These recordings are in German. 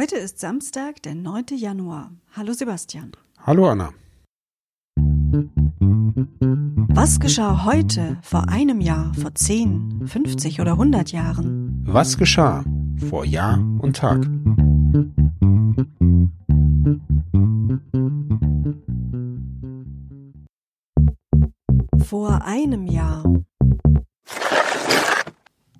Heute ist Samstag, der 9. Januar. Hallo Sebastian. Hallo Anna. Was geschah heute, vor einem Jahr, vor 10, 50 oder 100 Jahren? Was geschah vor Jahr und Tag? Vor einem Jahr.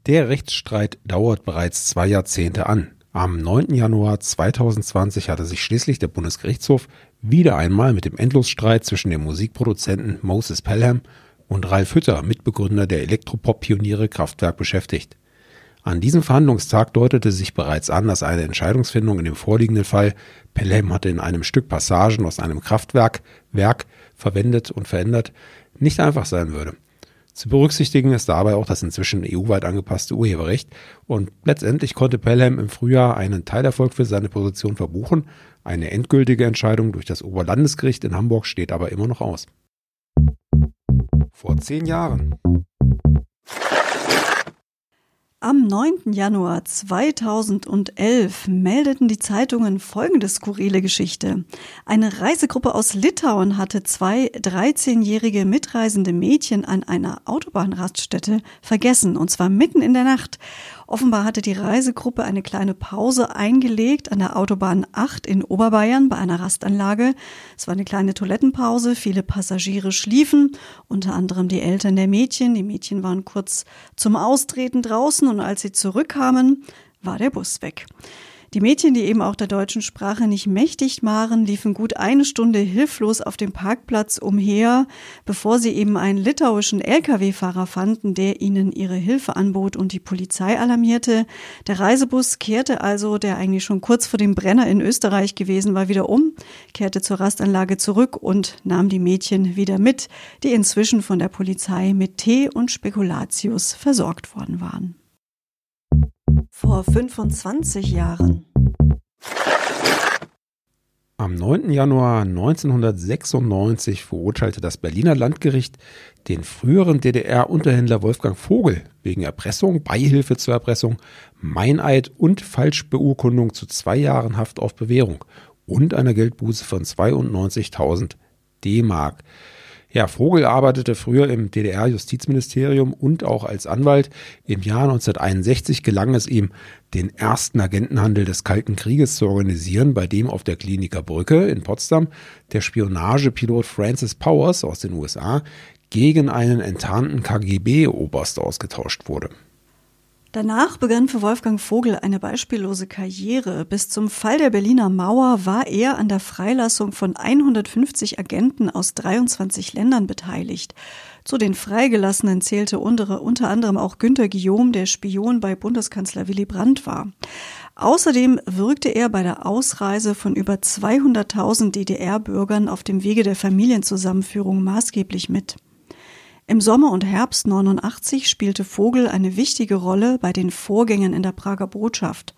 Der Rechtsstreit dauert bereits zwei Jahrzehnte an. Am 9. Januar 2020 hatte sich schließlich der Bundesgerichtshof wieder einmal mit dem Endlosstreit zwischen dem Musikproduzenten Moses Pelham und Ralf Hütter, Mitbegründer der Elektropop-Pioniere Kraftwerk, beschäftigt. An diesem Verhandlungstag deutete sich bereits an, dass eine Entscheidungsfindung in dem vorliegenden Fall, Pelham hatte in einem Stück Passagen aus einem Kraftwerk, Werk verwendet und verändert, nicht einfach sein würde. Zu berücksichtigen ist dabei auch das inzwischen EU-weit angepasste Urheberrecht und letztendlich konnte Pelham im Frühjahr einen Teilerfolg für seine Position verbuchen. Eine endgültige Entscheidung durch das Oberlandesgericht in Hamburg steht aber immer noch aus. Vor zehn Jahren. Am 9. Januar 2011 meldeten die Zeitungen folgende skurrile Geschichte. Eine Reisegruppe aus Litauen hatte zwei 13-jährige mitreisende Mädchen an einer Autobahnraststätte vergessen, und zwar mitten in der Nacht. Offenbar hatte die Reisegruppe eine kleine Pause eingelegt an der Autobahn 8 in Oberbayern bei einer Rastanlage. Es war eine kleine Toilettenpause, viele Passagiere schliefen, unter anderem die Eltern der Mädchen. Die Mädchen waren kurz zum Austreten draußen und als sie zurückkamen, war der Bus weg. Die Mädchen, die eben auch der deutschen Sprache nicht mächtig waren, liefen gut eine Stunde hilflos auf dem Parkplatz umher, bevor sie eben einen litauischen Lkw-Fahrer fanden, der ihnen ihre Hilfe anbot und die Polizei alarmierte. Der Reisebus kehrte also, der eigentlich schon kurz vor dem Brenner in Österreich gewesen war, wieder um, kehrte zur Rastanlage zurück und nahm die Mädchen wieder mit, die inzwischen von der Polizei mit Tee und Spekulatius versorgt worden waren. Vor 25 Jahren. Am 9. Januar 1996 verurteilte das Berliner Landgericht den früheren DDR-Unterhändler Wolfgang Vogel wegen Erpressung, Beihilfe zur Erpressung, Meineid und Falschbeurkundung zu zwei Jahren Haft auf Bewährung und einer Geldbuße von 92.000 D-Mark. Ja, Vogel arbeitete früher im DDR-Justizministerium und auch als Anwalt. Im Jahr 1961 gelang es ihm, den ersten Agentenhandel des Kalten Krieges zu organisieren, bei dem auf der Kliniker Brücke in Potsdam der Spionagepilot Francis Powers aus den USA gegen einen enttarnten KGB-Oberst ausgetauscht wurde. Danach begann für Wolfgang Vogel eine beispiellose Karriere. Bis zum Fall der Berliner Mauer war er an der Freilassung von 150 Agenten aus 23 Ländern beteiligt. Zu den Freigelassenen zählte unter, anderem auch Günter Guillaume, der Spion bei Bundeskanzler Willy Brandt war. Außerdem wirkte er bei der Ausreise von über 200.000 DDR-Bürgern auf dem Wege der Familienzusammenführung maßgeblich mit. Im Sommer und Herbst 89 spielte Vogel eine wichtige Rolle bei den Vorgängen in der Prager Botschaft.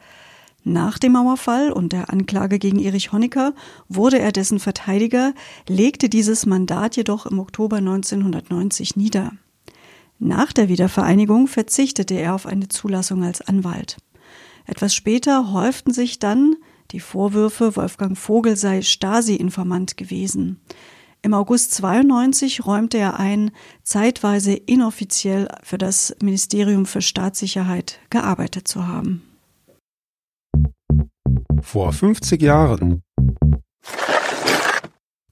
Nach dem Mauerfall und der Anklage gegen Erich Honecker wurde er dessen Verteidiger, legte dieses Mandat jedoch im Oktober 1990 nieder. Nach der Wiedervereinigung verzichtete er auf eine Zulassung als Anwalt. Etwas später häuften sich dann die Vorwürfe, Wolfgang Vogel sei Stasi-Informant gewesen. Im August 92 räumte er ein, zeitweise inoffiziell für das Ministerium für Staatssicherheit gearbeitet zu haben. Vor 50 Jahren.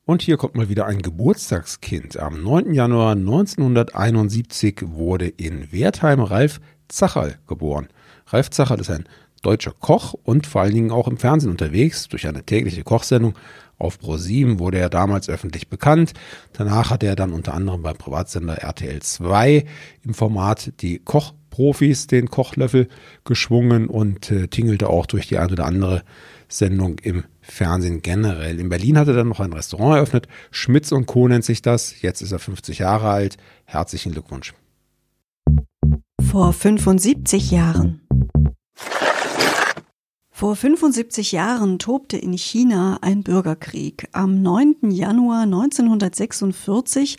Und hier kommt mal wieder ein Geburtstagskind. Am 9. Januar 1971 wurde in Wertheim Ralf Zacherl geboren. Ralf Zacherl ist ein deutscher Koch und vor allen Dingen auch im Fernsehen unterwegs. Durch eine tägliche Kochsendung auf Pro7 wurde er damals öffentlich bekannt. Danach hat er dann unter anderem beim Privatsender RTL 2 im Format die Kochprofis den Kochlöffel geschwungen und äh, tingelte auch durch die eine oder andere Sendung im Fernsehen generell. In Berlin hat er dann noch ein Restaurant eröffnet. Schmitz und Co. nennt sich das. Jetzt ist er 50 Jahre alt. Herzlichen Glückwunsch. Vor 75 Jahren. Vor 75 Jahren tobte in China ein Bürgerkrieg. Am 9. Januar 1946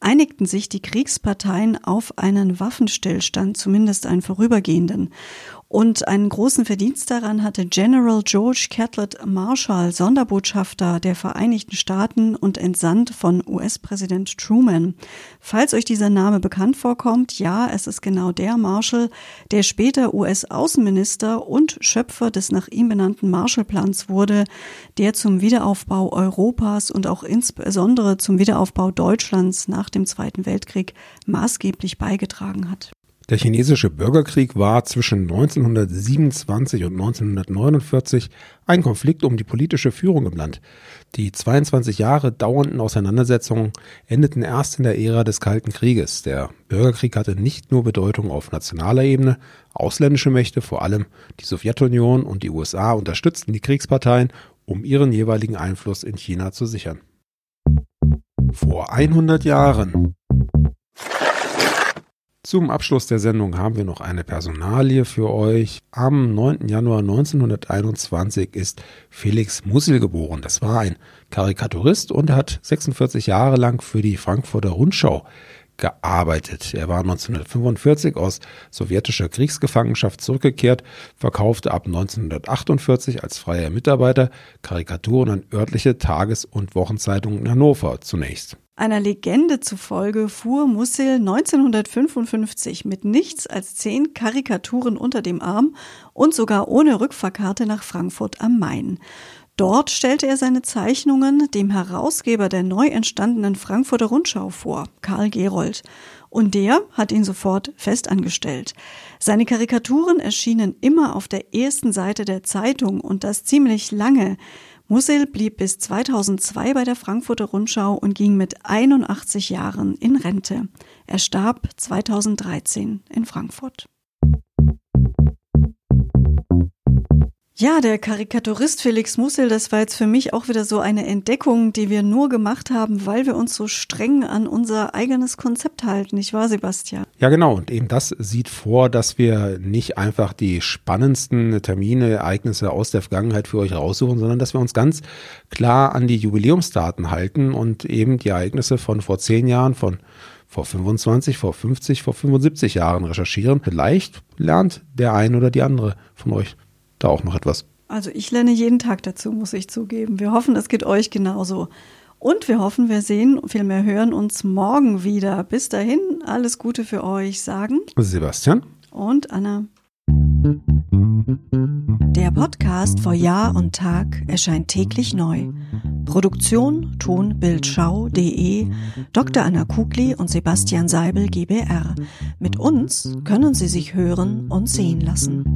einigten sich die Kriegsparteien auf einen Waffenstillstand, zumindest einen vorübergehenden. Und einen großen Verdienst daran hatte General George Catlett Marshall, Sonderbotschafter der Vereinigten Staaten und entsandt von US-Präsident Truman. Falls euch dieser Name bekannt vorkommt, ja, es ist genau der Marshall, der später US-Außenminister und Schöpfer des nach ihm benannten Marshallplans wurde, der zum Wiederaufbau Europas und auch insbesondere zum Wiederaufbau Deutschlands nach dem Zweiten Weltkrieg maßgeblich beigetragen hat. Der chinesische Bürgerkrieg war zwischen 1927 und 1949 ein Konflikt um die politische Führung im Land. Die 22 Jahre dauernden Auseinandersetzungen endeten erst in der Ära des Kalten Krieges. Der Bürgerkrieg hatte nicht nur Bedeutung auf nationaler Ebene, ausländische Mächte, vor allem die Sowjetunion und die USA, unterstützten die Kriegsparteien, um ihren jeweiligen Einfluss in China zu sichern. Vor 100 Jahren zum Abschluss der Sendung haben wir noch eine Personalie für euch. Am 9. Januar 1921 ist Felix Musil geboren. Das war ein Karikaturist und hat 46 Jahre lang für die Frankfurter Rundschau gearbeitet. Er war 1945 aus sowjetischer Kriegsgefangenschaft zurückgekehrt, verkaufte ab 1948 als freier Mitarbeiter Karikaturen an örtliche Tages- und Wochenzeitungen in Hannover zunächst. Einer Legende zufolge fuhr Musil 1955 mit nichts als zehn Karikaturen unter dem Arm und sogar ohne Rückfahrkarte nach Frankfurt am Main. Dort stellte er seine Zeichnungen dem Herausgeber der neu entstandenen Frankfurter Rundschau vor, Karl Gerold. Und der hat ihn sofort festangestellt. Seine Karikaturen erschienen immer auf der ersten Seite der Zeitung und das ziemlich lange. Musil blieb bis 2002 bei der Frankfurter Rundschau und ging mit 81 Jahren in Rente. Er starb 2013 in Frankfurt. Ja, der Karikaturist Felix Mussel, das war jetzt für mich auch wieder so eine Entdeckung, die wir nur gemacht haben, weil wir uns so streng an unser eigenes Konzept halten, nicht wahr, Sebastian? Ja, genau. Und eben das sieht vor, dass wir nicht einfach die spannendsten Termine, Ereignisse aus der Vergangenheit für euch raussuchen, sondern dass wir uns ganz klar an die Jubiläumsdaten halten und eben die Ereignisse von vor zehn Jahren, von vor 25, vor 50, vor 75 Jahren recherchieren. Vielleicht lernt der ein oder die andere von euch da auch noch etwas. Also ich lerne jeden Tag dazu, muss ich zugeben. Wir hoffen, es geht euch genauso. Und wir hoffen, wir sehen, vielmehr hören uns morgen wieder. Bis dahin, alles Gute für euch, sagen Sebastian und Anna. Der Podcast vor Jahr und Tag erscheint täglich neu. Produktion tonbildschau.de Dr. Anna Kugli und Sebastian Seibel GBR. Mit uns können Sie sich hören und sehen lassen.